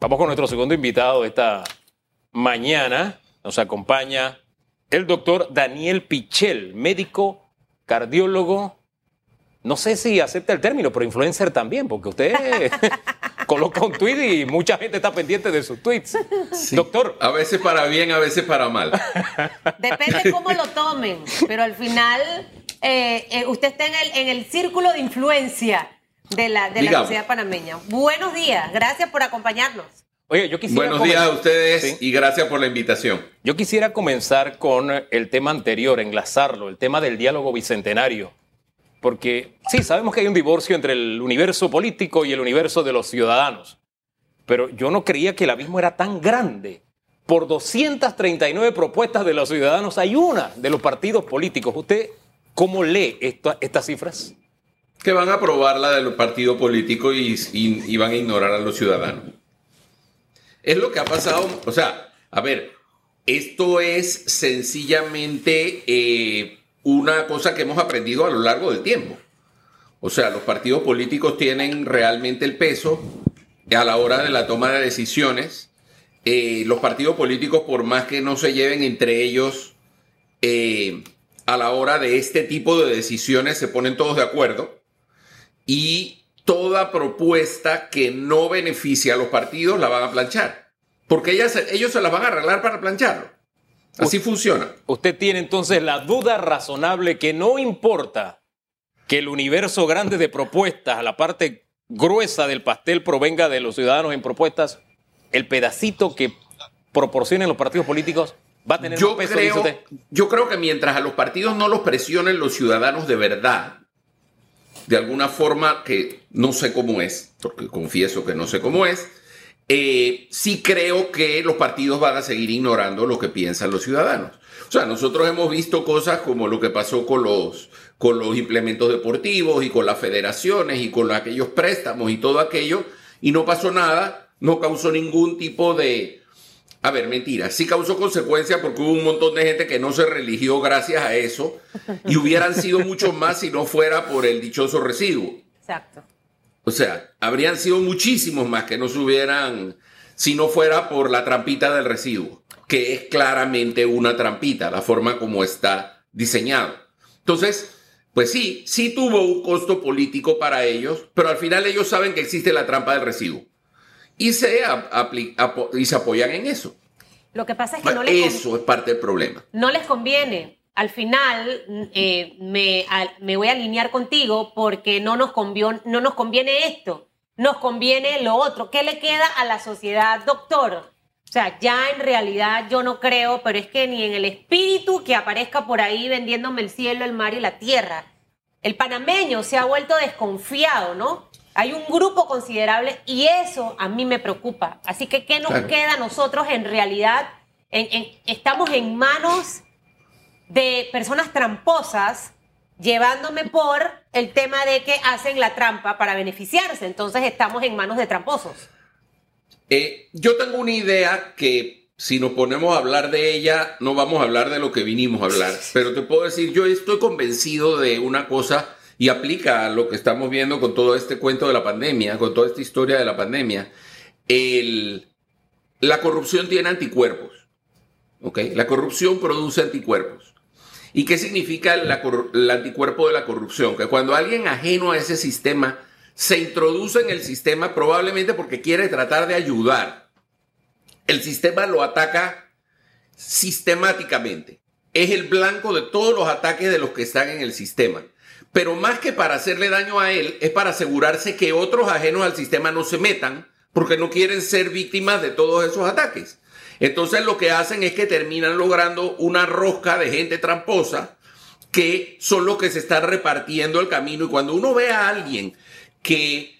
Vamos con nuestro segundo invitado esta mañana. Nos acompaña el doctor Daniel Pichel, médico, cardiólogo. No sé si acepta el término, pero influencer también, porque usted coloca un tweet y mucha gente está pendiente de sus tweets. Doctor. A veces para bien, a veces para mal. Depende cómo lo tomen, pero al final eh, eh, usted está en el, en el círculo de influencia de la, de la sociedad panameña. Buenos días, gracias por acompañarnos. Oye, yo quisiera Buenos días a ustedes y gracias por la invitación. Yo quisiera comenzar con el tema anterior, enlazarlo, el tema del diálogo bicentenario. Porque sí, sabemos que hay un divorcio entre el universo político y el universo de los ciudadanos. Pero yo no creía que el abismo era tan grande. Por 239 propuestas de los ciudadanos hay una de los partidos políticos. ¿Usted cómo lee estas cifras? Que van a aprobar la del partido político y, van a ignorar a los ciudadanos. Es lo que ha pasado, o sea, a ver, esto es sencillamente eh, una cosa que hemos aprendido a lo largo del tiempo. O sea, los partidos políticos tienen realmente el peso a la hora de la toma de decisiones. Eh, los partidos políticos, por más que no se lleven entre ellos eh, a la hora de este tipo de decisiones, se ponen todos de acuerdo y toda propuesta que no beneficie a los partidos la van a planchar. Porque ellas, ellos se las van a arreglar para plancharlo. Así funciona. Usted tiene entonces la duda razonable que no importa que el universo grande de propuestas, la parte gruesa del pastel provenga de los ciudadanos en propuestas, el pedacito que proporcionen los partidos políticos va a tener yo un peso. Creo, yo creo que mientras a los partidos no los presionen los ciudadanos de verdad, de alguna forma que no sé cómo es, porque confieso que no sé cómo es, eh, sí creo que los partidos van a seguir ignorando lo que piensan los ciudadanos. O sea, nosotros hemos visto cosas como lo que pasó con los, con los implementos deportivos y con las federaciones y con aquellos préstamos y todo aquello, y no pasó nada, no causó ningún tipo de, a ver, mentira, sí causó consecuencias porque hubo un montón de gente que no se religió gracias a eso y hubieran sido muchos más si no fuera por el dichoso residuo. Exacto. O sea, habrían sido muchísimos más que no se hubieran si no fuera por la trampita del residuo, que es claramente una trampita, la forma como está diseñado. Entonces, pues sí, sí tuvo un costo político para ellos, pero al final ellos saben que existe la trampa del residuo y se, y se apoyan en eso. Lo que pasa es que no les Eso es parte del problema. No les conviene. Al final eh, me, me, voy a alinear contigo porque no nos, conviene, no nos conviene esto, nos conviene lo otro. ¿Qué le queda a la sociedad, doctor? O sea, ya en realidad yo no creo, pero es que ni en el espíritu que aparezca por ahí vendiéndome el cielo, el mar y la tierra. El panameño se ha vuelto desconfiado, ¿no? Hay un grupo considerable y eso a mí me preocupa. Así que, ¿qué nos queda a nosotros en realidad? estamos en manos de personas tramposas llevándome por el tema de que hacen la trampa para beneficiarse. Entonces estamos en manos de tramposos. Eh, yo tengo una idea que si nos ponemos a hablar de ella, no vamos a hablar de lo que vinimos a hablar. Pero te puedo decir, yo estoy convencido de una cosa y aplica a lo que estamos viendo con todo este cuento de la pandemia, con toda esta historia de la pandemia. la corrupción tiene anticuerpos. ¿okay? La corrupción produce anticuerpos. ¿Y qué significa el anticuerpo de la corrupción? Que cuando alguien ajeno a ese sistema se introduce en el sistema, probablemente porque quiere tratar de ayudar, el sistema lo ataca sistemáticamente. Es el blanco de todos los ataques de los que están en el sistema pero más que para hacerle daño a él, es para asegurarse que otros ajenos al sistema no se metan, porque no quieren ser víctimas de todos esos ataques. Entonces lo que hacen es que terminan logrando una rosca de gente tramposa que son los que se están repartiendo el camino. Y cuando uno ve a alguien que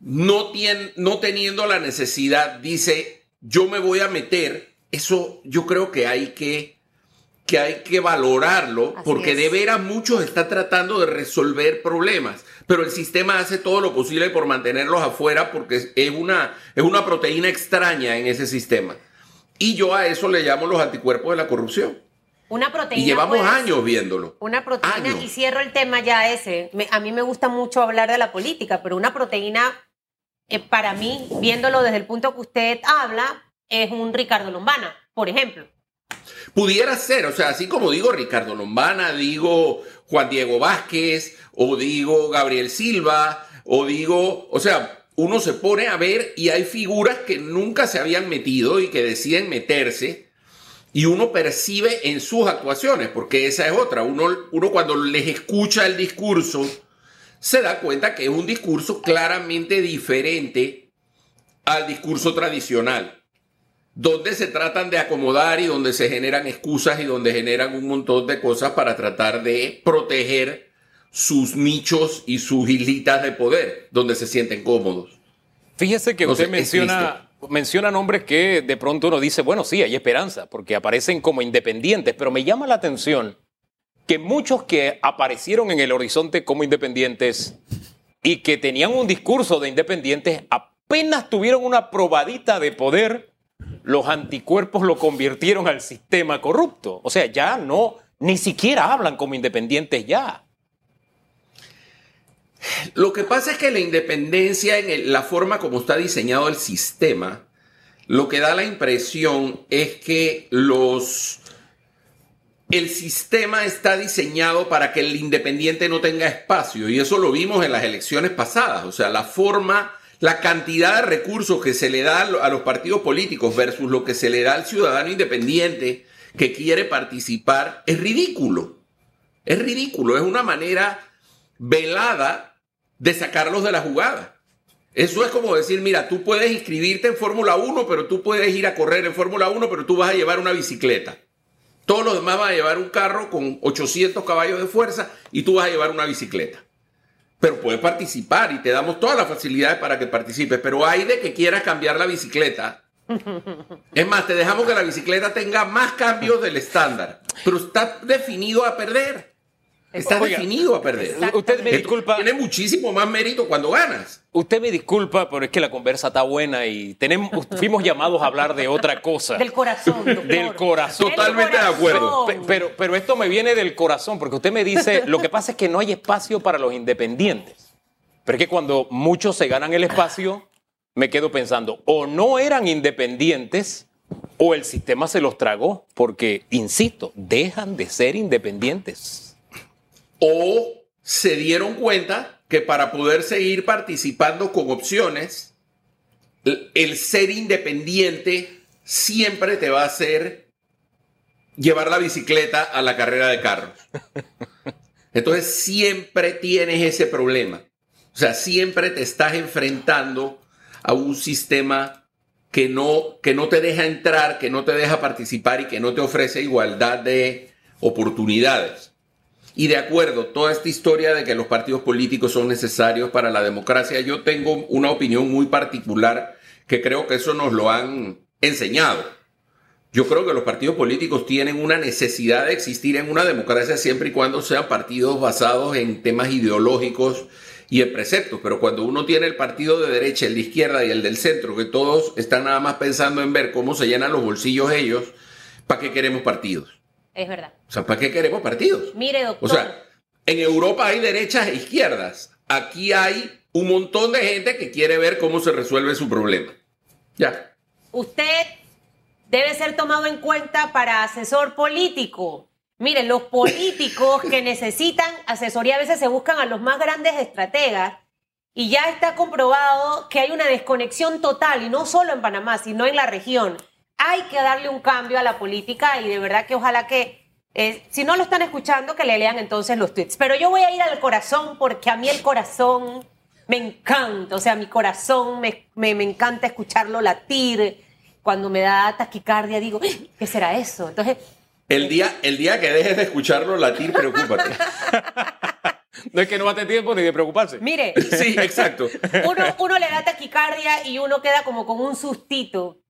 no, tiene, no teniendo la necesidad dice, yo me voy a meter, eso yo creo que hay que que hay que valorarlo porque de veras muchos están tratando de resolver problemas, pero el sistema hace todo lo posible por mantenerlos afuera porque es una, es una proteína extraña en ese sistema. Y yo a eso le llamo los anticuerpos de la corrupción. Una proteína. Y llevamos años viéndolo. Una proteína, y cierro el tema ya ese. a mí me gusta mucho hablar de la política, pero una proteína eh, para mí, viéndolo desde el punto que usted habla, es un Ricardo Lombana, por ejemplo. Pudiera ser, o sea, así como digo Ricardo Lombana, digo Juan Diego Vázquez, o digo Gabriel Silva, o digo, o sea, uno se pone a ver y hay figuras que nunca se habían metido y que deciden meterse, y uno percibe en sus actuaciones, porque esa es otra, uno, uno cuando les escucha el discurso, se da cuenta que es un discurso claramente diferente al discurso tradicional donde se tratan de acomodar y donde se generan excusas y donde generan un montón de cosas para tratar de proteger sus nichos y sus islitas de poder, donde se sienten cómodos. Fíjese que usted menciona, menciona nombres que de pronto uno dice, bueno, sí, hay esperanza, porque aparecen como independientes, pero me llama la atención que muchos que aparecieron en el horizonte como independientes y que tenían un discurso de independientes apenas tuvieron una probadita de poder los anticuerpos lo convirtieron al sistema corrupto. O sea, ya no, ni siquiera hablan como independientes ya. Lo que pasa es que la independencia, en la forma como está diseñado el sistema, lo que da la impresión es que los... El sistema está diseñado para que el independiente no tenga espacio y eso lo vimos en las elecciones pasadas. O sea, la forma la cantidad de recursos que se le da a los partidos políticos versus lo que se le da al ciudadano independiente que quiere participar es ridículo. Es ridículo, es una manera velada de sacarlos de la jugada. Eso es como decir, mira, tú puedes inscribirte en Fórmula 1, pero tú puedes ir a correr en Fórmula 1, pero tú vas a llevar una bicicleta. Todos los demás van a llevar un carro con 800 caballos de fuerza y tú vas a llevar una bicicleta pero puedes participar y te damos todas las facilidades para que participes. Pero hay de que quieras cambiar la bicicleta. Es más, te dejamos que la bicicleta tenga más cambios del estándar, pero está definido a perder. Está definido a perder. Usted me disculpa. Tiene muchísimo más mérito cuando ganas. Usted me disculpa, pero es que la conversa está buena y tenemos, fuimos llamados a hablar de otra cosa. Del corazón. Del corazón. Totalmente de acuerdo. Pero, pero esto me viene del corazón, porque usted me dice, lo que pasa es que no hay espacio para los independientes. Pero es que cuando muchos se ganan el espacio, me quedo pensando, o no eran independientes o el sistema se los tragó, porque, insisto, dejan de ser independientes o se dieron cuenta que para poder seguir participando con opciones, el ser independiente siempre te va a hacer llevar la bicicleta a la carrera de carros. Entonces siempre tienes ese problema. O sea, siempre te estás enfrentando a un sistema que no, que no te deja entrar, que no te deja participar y que no te ofrece igualdad de oportunidades. Y de acuerdo, toda esta historia de que los partidos políticos son necesarios para la democracia, yo tengo una opinión muy particular que creo que eso nos lo han enseñado. Yo creo que los partidos políticos tienen una necesidad de existir en una democracia siempre y cuando sean partidos basados en temas ideológicos y en preceptos. Pero cuando uno tiene el partido de derecha, el de izquierda y el del centro, que todos están nada más pensando en ver cómo se llenan los bolsillos ellos, ¿para qué queremos partidos? Es verdad. O sea, ¿para qué queremos partidos? Mire, doctor. O sea, en Europa hay derechas e izquierdas. Aquí hay un montón de gente que quiere ver cómo se resuelve su problema. Ya. Usted debe ser tomado en cuenta para asesor político. Mire, los políticos que necesitan asesoría a veces se buscan a los más grandes estrategas y ya está comprobado que hay una desconexión total, y no solo en Panamá, sino en la región hay que darle un cambio a la política y de verdad que ojalá que, eh, si no lo están escuchando, que le lean entonces los tweets. Pero yo voy a ir al corazón porque a mí el corazón me encanta, o sea, mi corazón me, me, encanta escucharlo latir. Cuando me da taquicardia digo, ¿qué será eso? Entonces... El día, el día que dejes de escucharlo latir, preocúpate. No es que no tener tiempo ni de preocuparse. Mire. Sí, exacto. Uno, uno le da taquicardia y uno queda como con un sustito.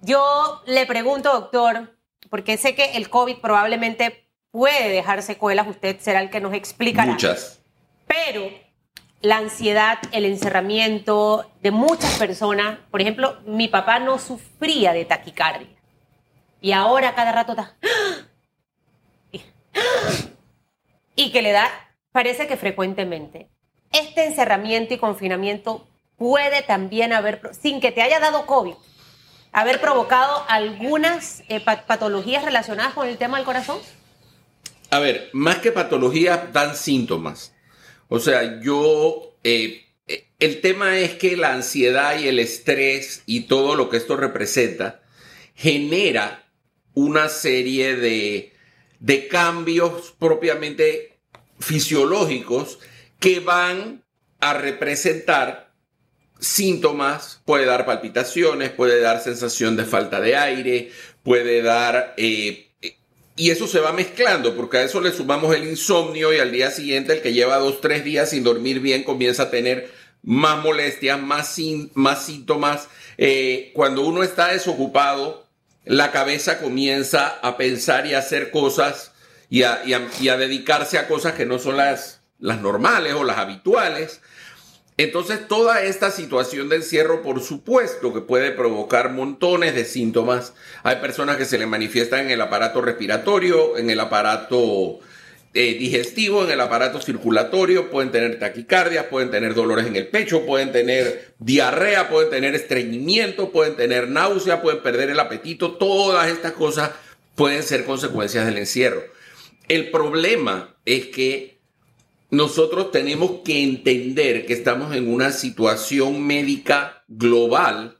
Yo le pregunto, doctor, porque sé que el COVID probablemente puede dejar secuelas, usted será el que nos explicará. Muchas. Pero la ansiedad, el encerramiento de muchas personas, por ejemplo, mi papá no sufría de taquicardia y ahora cada rato está... Y que le da, parece que frecuentemente. Este encerramiento y confinamiento puede también haber, sin que te haya dado COVID, haber provocado algunas eh, patologías relacionadas con el tema del corazón? A ver, más que patologías, dan síntomas. O sea, yo, eh, eh, el tema es que la ansiedad y el estrés y todo lo que esto representa genera una serie de, de cambios propiamente fisiológicos que van a representar síntomas, puede dar palpitaciones, puede dar sensación de falta de aire, puede dar... Eh, y eso se va mezclando, porque a eso le sumamos el insomnio y al día siguiente el que lleva dos, tres días sin dormir bien comienza a tener más molestias, más, más síntomas. Eh, cuando uno está desocupado, la cabeza comienza a pensar y a hacer cosas y a, dedicarse a cosas que no son las, las normales o las habituales. Entonces, toda esta situación de encierro, por supuesto, que puede provocar montones de síntomas. Hay personas que se le manifiestan en el aparato respiratorio, en el aparato eh, digestivo, en el aparato circulatorio, pueden tener taquicardia, pueden tener dolores en el pecho, pueden tener diarrea, pueden tener estreñimiento, pueden tener náusea, pueden perder el apetito. Todas estas cosas pueden ser consecuencias del encierro. El problema es que nosotros tenemos que entender que estamos en una situación médica global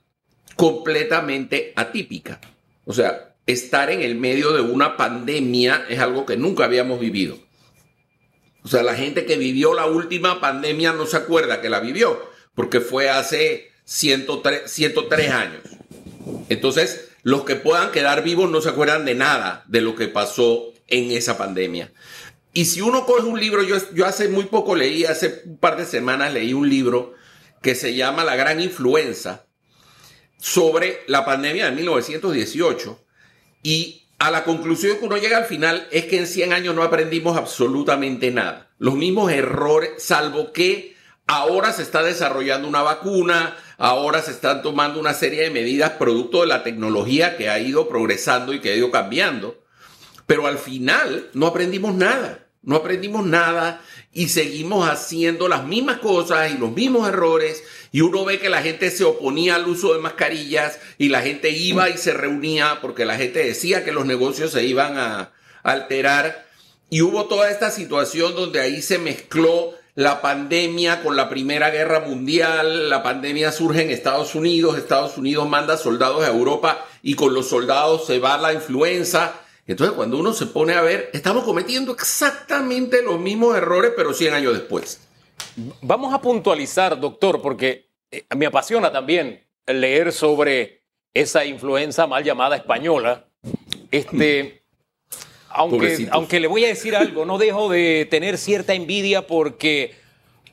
completamente atípica. O sea, estar en el medio de una pandemia es algo que nunca habíamos vivido. O sea, la gente que vivió la última pandemia no se acuerda que la vivió, porque fue hace 103, 103 años. Entonces, los que puedan quedar vivos no se acuerdan de nada de lo que pasó en esa pandemia. Y si uno coge un libro, yo, yo hace muy poco leí, hace un par de semanas leí un libro que se llama La Gran Influenza sobre la pandemia de 1918 y a la conclusión que uno llega al final es que en 100 años no aprendimos absolutamente nada. Los mismos errores, salvo que ahora se está desarrollando una vacuna, ahora se están tomando una serie de medidas producto de la tecnología que ha ido progresando y que ha ido cambiando. Pero al final no aprendimos nada no aprendimos nada y seguimos haciendo las mismas cosas y los mismos errores. Y uno ve que la gente se oponía al uso de mascarillas y la gente iba y se reunía porque la gente decía que los negocios se iban a alterar. Y hubo toda esta situación donde ahí se mezcló la pandemia con la Primera Guerra Mundial, la pandemia surge en Estados Unidos, Estados Unidos manda soldados a Europa y con los soldados se va la influenza entonces, cuando uno se pone a ver, estamos cometiendo exactamente los mismos errores, pero 100 años después. Vamos a puntualizar, doctor, porque eh, me apasiona también leer sobre esa influenza mal llamada española. Este, aunque, aunque le voy a decir algo, no dejo de tener cierta envidia porque,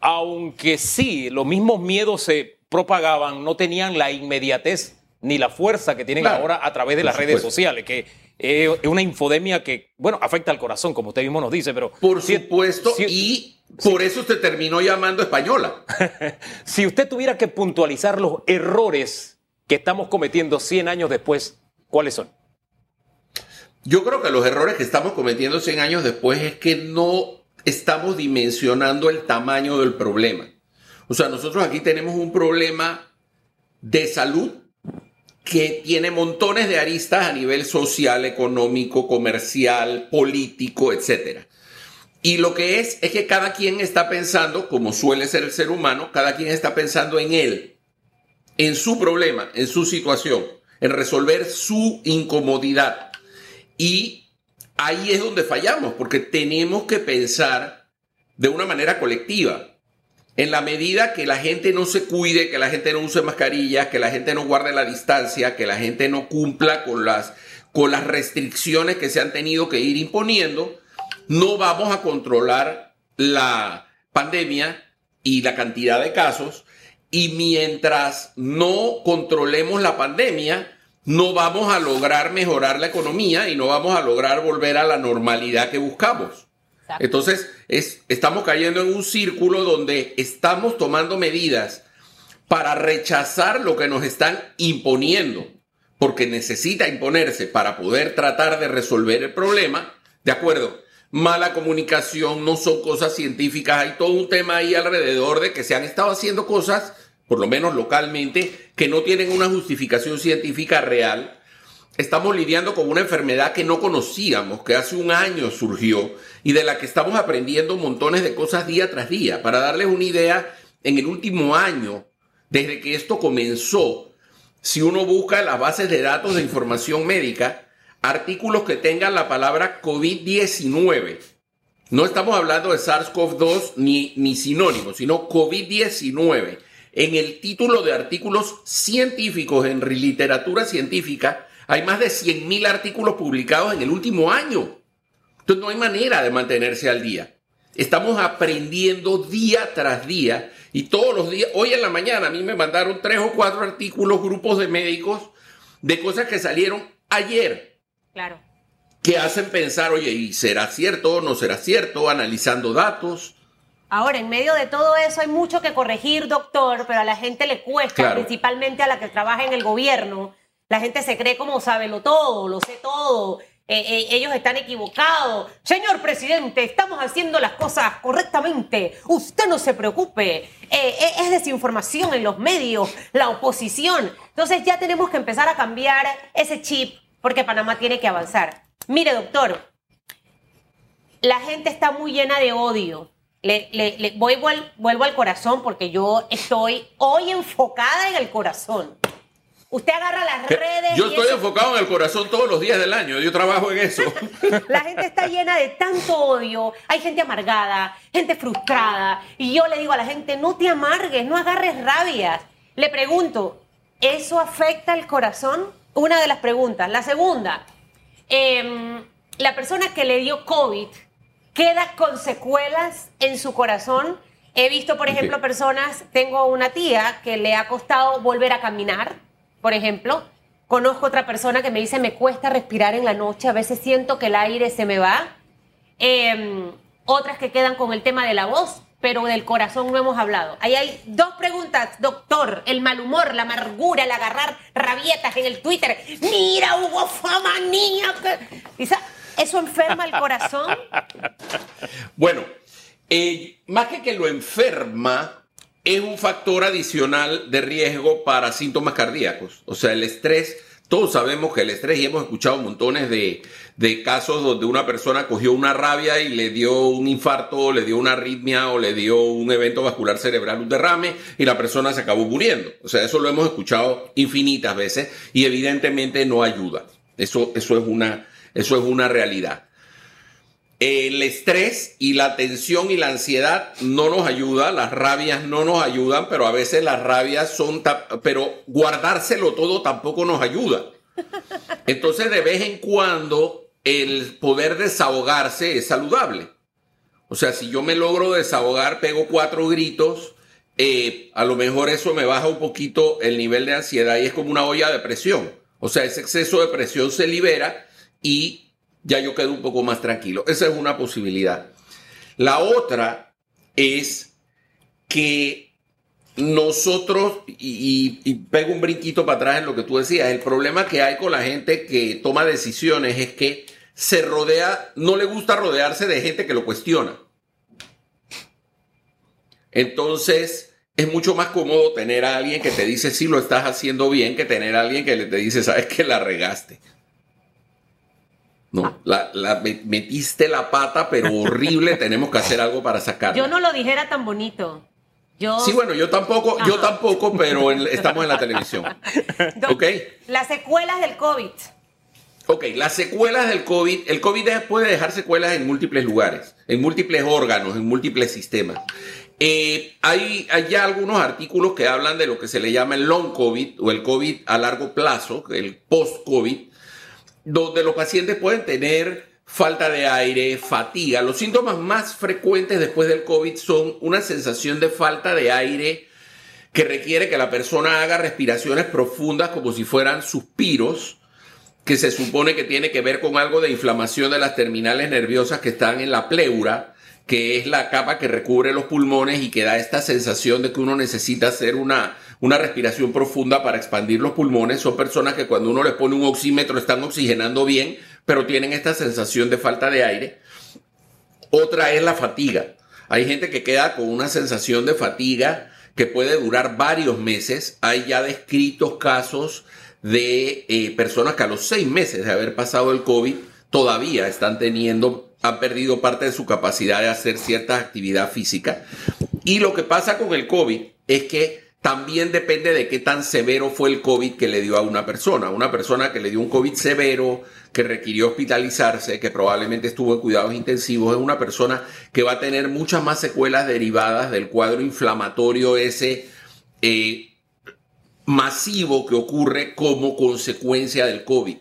aunque sí, los mismos miedos se propagaban, no tenían la inmediatez ni la fuerza que tienen ahora a través de las redes sociales, que es una infodemia que, bueno, afecta al corazón, como usted mismo nos dice, pero... Por supuesto, y por eso usted terminó llamando española. si usted tuviera que puntualizar los errores que estamos cometiendo 100 años después, ¿cuáles son? Yo creo que los errores que estamos cometiendo 100 años después es que no estamos dimensionando el tamaño del problema. O sea, nosotros aquí tenemos un problema de salud que tiene montones de aristas a nivel social, económico, comercial, político, etc. Y lo que es es que cada quien está pensando, como suele ser el ser humano, cada quien está pensando en él, en su problema, en su situación, en resolver su incomodidad. Y ahí es donde fallamos, porque tenemos que pensar de una manera colectiva. En la medida que la gente no se cuide, que la gente no use mascarillas, que la gente no guarde la distancia, que la gente no cumpla con las, con las restricciones que se han tenido que ir imponiendo, no vamos a controlar la pandemia y la cantidad de casos. Y mientras no controlemos la pandemia, no vamos a lograr mejorar la economía y no vamos a lograr volver a la normalidad que buscamos. Entonces, es, estamos cayendo en un círculo donde estamos tomando medidas para rechazar lo que nos están imponiendo, porque necesita imponerse para poder tratar de resolver el problema. De acuerdo, mala comunicación, no son cosas científicas, hay todo un tema ahí alrededor de que se han estado haciendo cosas, por lo menos localmente, que no tienen una justificación científica real. Estamos lidiando con una enfermedad que no conocíamos, que hace un año surgió y de la que estamos aprendiendo montones de cosas día tras día. Para darles una idea, en el último año, desde que esto comenzó, si uno busca las bases de datos de información médica, artículos que tengan la palabra COVID-19, no estamos hablando de SARS-CoV-2 ni, ni sinónimos, sino COVID-19. En el título de artículos científicos en literatura científica hay más de 100.000 artículos publicados en el último año. Entonces no hay manera de mantenerse al día. Estamos aprendiendo día tras día y todos los días, hoy en la mañana a mí me mandaron tres o cuatro artículos, grupos de médicos, de cosas que salieron ayer. Claro. Que hacen pensar, oye, ¿y será cierto o no será cierto? Analizando datos. Ahora, en medio de todo eso hay mucho que corregir, doctor, pero a la gente le cuesta, principalmente a la que trabaja en el gobierno. La gente se cree como lo todo, lo sé todo, eh, eh, ellos están equivocados. Señor presidente, estamos haciendo las cosas correctamente. Usted no se preocupe. Eh, es desinformación en los medios, la oposición. Entonces ya tenemos que empezar a cambiar ese chip porque Panamá tiene que avanzar. Mire, doctor, la gente está muy llena de odio. Le, le, vuelvo al corazón porque yo estoy hoy enfocada en el corazón. Usted agarra las redes. Yo estoy enfocado en el corazón todos los días del año. Yo trabajo en eso. La gente está llena de tanto odio. Hay gente amargada, gente frustrada. Y yo le digo a la gente, no te amargues, no agarres rabias. Le pregunto, ¿eso afecta el corazón? Una de las preguntas. La segunda, em, la persona que le dio COVID queda con secuelas en su corazón. He visto, por ejemplo, personas, tengo una tía que le ha costado volver a caminar por ejemplo, conozco otra persona que me dice, me cuesta respirar en la noche, a veces siento que el aire se me va. Em, otras que quedan con el tema de la voz, pero del corazón no hemos hablado. Ahí hay dos preguntas, doctor. El mal humor, la amargura, el agarrar rabietas en el Twitter. Mira, Hugo Fama, niña. ¿Eso enferma el corazón? Bueno, eh, más que que lo enferma, es un factor adicional de riesgo para síntomas cardíacos. O sea, el estrés, todos sabemos que el estrés, y hemos escuchado montones de, casos donde una persona cogió una rabia y le dio un infarto, le dio una arritmia o le dio un evento vascular cerebral, un derrame, y la persona se acabó muriendo. O sea, eso lo hemos escuchado infinitas veces y evidentemente no ayuda. Eso, eso, es, una, eso es una realidad el estrés y la tensión y la ansiedad no nos ayuda, las rabias no nos ayudan, pero a veces las rabias son, pero guardárselo todo tampoco nos ayuda. Entonces de vez en cuando el poder desahogarse es saludable. O sea, si yo me logro desahogar, pego cuatro gritos, eh, a lo mejor eso me baja un poquito el nivel de ansiedad y es como una olla de presión. O sea, ese exceso de presión se libera y ya yo quedo un poco más tranquilo. Esa es una posibilidad. La otra es que nosotros, y, pego un brinquito para atrás en lo que tú decías, el problema que hay con la gente que toma decisiones es que se rodea, no le gusta rodearse de gente que lo cuestiona. Entonces, es mucho más cómodo tener a alguien que te dice si lo estás haciendo bien que tener a alguien que te dice, sabes que la regaste. No, la, metiste la pata, pero horrible, tenemos que hacer algo para sacarla. Yo no lo dijera tan bonito. Yo... Sí, bueno, yo tampoco, yo tampoco, pero estamos en la televisión. ¿Ok? Las secuelas del COVID. Ok, las secuelas del COVID, el COVID puede dejar secuelas en múltiples lugares, en múltiples órganos, en múltiples sistemas. Eh, hay, hay ya algunos artículos que hablan de lo que se le llama el long COVID o el COVID a largo plazo, el post-COVID, donde los pacientes pueden tener falta de aire, fatiga. Los síntomas más frecuentes después del COVID son una sensación de falta de aire que requiere que la persona haga respiraciones profundas como si fueran suspiros, que se supone que tiene que ver con algo de inflamación de las terminales nerviosas que están en la pleura, que es la capa que recubre los pulmones y que da esta sensación de que uno necesita hacer una una respiración profunda para expandir los pulmones. Son personas que cuando uno les pone un oxímetro están oxigenando bien, pero tienen esta sensación de falta de aire. Otra es la fatiga. Hay gente que queda con una sensación de fatiga que puede durar varios meses. Hay ya descritos casos de eh, personas que a los seis meses de haber pasado el COVID todavía están teniendo, han perdido parte de su capacidad de hacer cierta actividad física. Y lo que pasa con el COVID es que también depende de qué tan severo fue el COVID que le dio a una persona. Una persona que le dio un COVID severo, que requirió hospitalizarse, que probablemente estuvo en cuidados intensivos, es una persona que va a tener muchas más secuelas derivadas del cuadro inflamatorio ese eh, masivo que ocurre como consecuencia del COVID.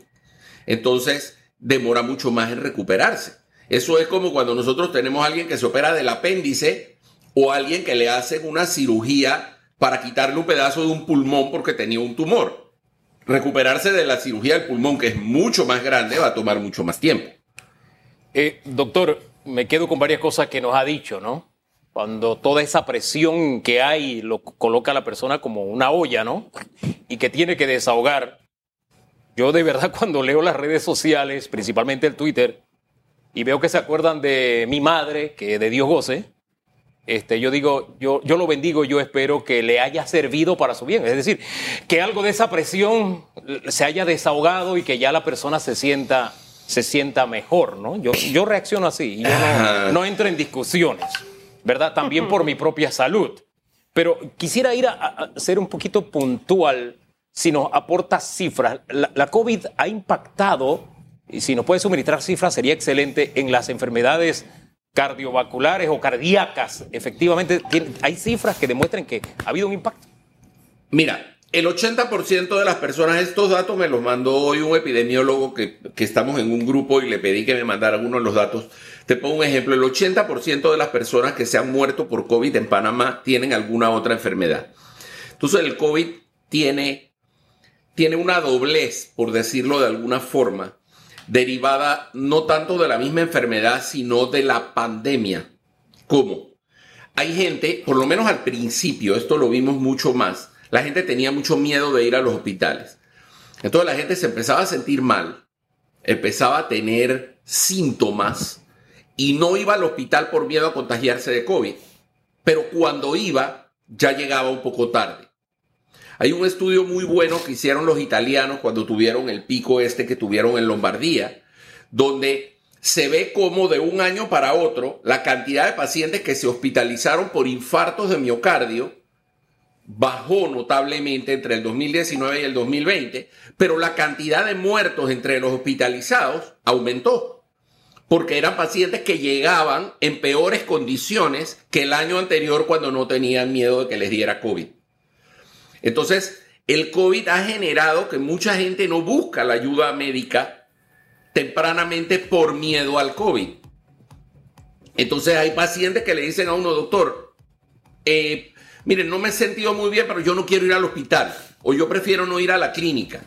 Entonces, demora mucho más en recuperarse. Eso es como cuando nosotros tenemos a alguien que se opera del apéndice o alguien que le hacen una cirugía para quitarle un pedazo de un pulmón porque tenía un tumor. Recuperarse de la cirugía del pulmón, que es mucho más grande, va a tomar mucho más tiempo. Eh, doctor, me quedo con varias cosas que nos ha dicho, ¿no? Cuando toda esa presión que hay lo coloca a la persona como una olla, ¿no? Y que tiene que desahogar. Yo de verdad cuando leo las redes sociales, principalmente el Twitter, y veo que se acuerdan de mi madre, que de Dios goce, este, yo digo, yo, yo lo bendigo, yo espero que le haya servido para su bien. Es decir, que algo de esa presión se haya desahogado y que ya la persona se sienta, se sienta mejor, ¿no? Yo, yo reacciono así, yo no, no entro en discusiones, ¿verdad? También por mi propia salud. Pero quisiera ir a, a ser un poquito puntual si nos aporta cifras. La, la COVID ha impactado, y si nos puede suministrar cifras sería excelente, en las enfermedades cardiovasculares o cardíacas, efectivamente, hay cifras que demuestran que ha habido un impacto. Mira, el 80% de las personas, estos datos me los mandó hoy un epidemiólogo que, que, estamos en un grupo y le pedí que me mandara uno de los datos. Te pongo un ejemplo, el 80% de las personas que se han muerto por COVID en Panamá tienen alguna otra enfermedad. Entonces el COVID tiene, tiene una doblez, por decirlo de alguna forma, derivada no tanto de la misma enfermedad, sino de la pandemia. ¿Cómo? Hay gente, por lo menos al principio, esto lo vimos mucho más, la gente tenía mucho miedo de ir a los hospitales. Entonces la gente se empezaba a sentir mal, empezaba a tener síntomas y no iba al hospital por miedo a contagiarse de COVID. Pero cuando iba, ya llegaba un poco tarde. Hay un estudio muy bueno que hicieron los italianos cuando tuvieron el pico este que tuvieron en Lombardía, donde se ve como de un año para otro la cantidad de pacientes que se hospitalizaron por infartos de miocardio bajó notablemente entre el 2019 y el 2020, pero la cantidad de muertos entre los hospitalizados aumentó, porque eran pacientes que llegaban en peores condiciones que el año anterior cuando no tenían miedo de que les diera COVID. Entonces, el COVID ha generado que mucha gente no busca la ayuda médica tempranamente por miedo al COVID. Entonces hay pacientes que le dicen a uno, doctor, eh, miren, no me he sentido muy bien, pero yo no quiero ir al hospital o yo prefiero no ir a la clínica.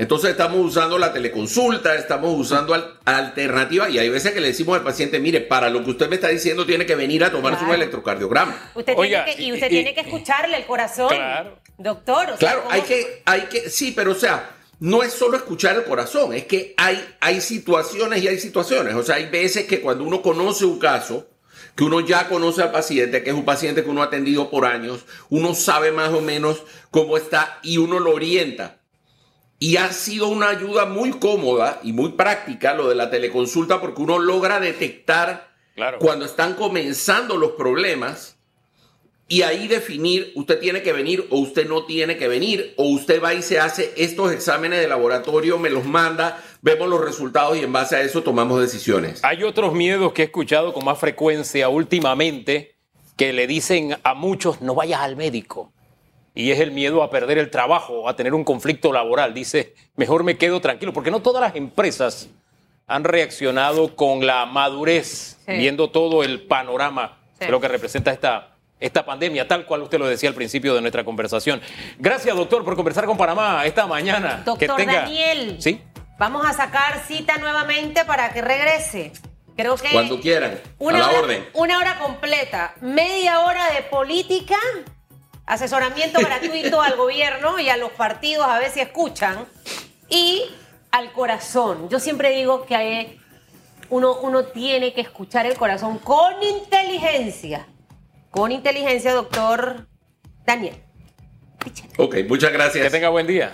Entonces estamos usando la teleconsulta, estamos usando al alternativa y hay veces que le decimos al paciente, mire, para lo que usted me está diciendo tiene que venir a tomarse claro. un electrocardiograma. Usted Oiga, tiene que, y usted y, tiene que escucharle el corazón, claro. doctor. O sea, claro, hay que, hay que, sí, pero o sea, no es solo escuchar el corazón, es que hay, hay situaciones y hay situaciones. O sea, hay veces que cuando uno conoce un caso, que uno ya conoce al paciente, que es un paciente que uno ha atendido por años, uno sabe más o menos cómo está y uno lo orienta. Y ha sido una ayuda muy cómoda y muy práctica lo de la teleconsulta porque uno logra detectar claro. cuando están comenzando los problemas y ahí definir, usted tiene que venir o usted no tiene que venir, o usted va y se hace estos exámenes de laboratorio, me los manda, vemos los resultados y en base a eso tomamos decisiones. Hay otros miedos que he escuchado con más frecuencia últimamente que le dicen a muchos, no vayas al médico y es el miedo a perder el trabajo, a tener un conflicto laboral. Dice, mejor me quedo tranquilo, porque no todas las empresas han reaccionado con la madurez, sí. viendo todo el panorama sí. de lo que representa esta, esta pandemia, tal cual usted lo decía al principio de nuestra conversación. Gracias, doctor, por conversar con Panamá esta mañana. Doctor que tenga... Daniel, ¿Sí? vamos a sacar cita nuevamente para que regrese. Creo que cuando quieran, una a la hora, orden. Una hora completa, media hora de política asesoramiento gratuito al gobierno y a los partidos a ver si escuchan, y al corazón. Yo siempre digo que hay, uno, uno tiene que escuchar el corazón con inteligencia. Con inteligencia, doctor Daniel. Ok, muchas gracias. Que tenga buen día.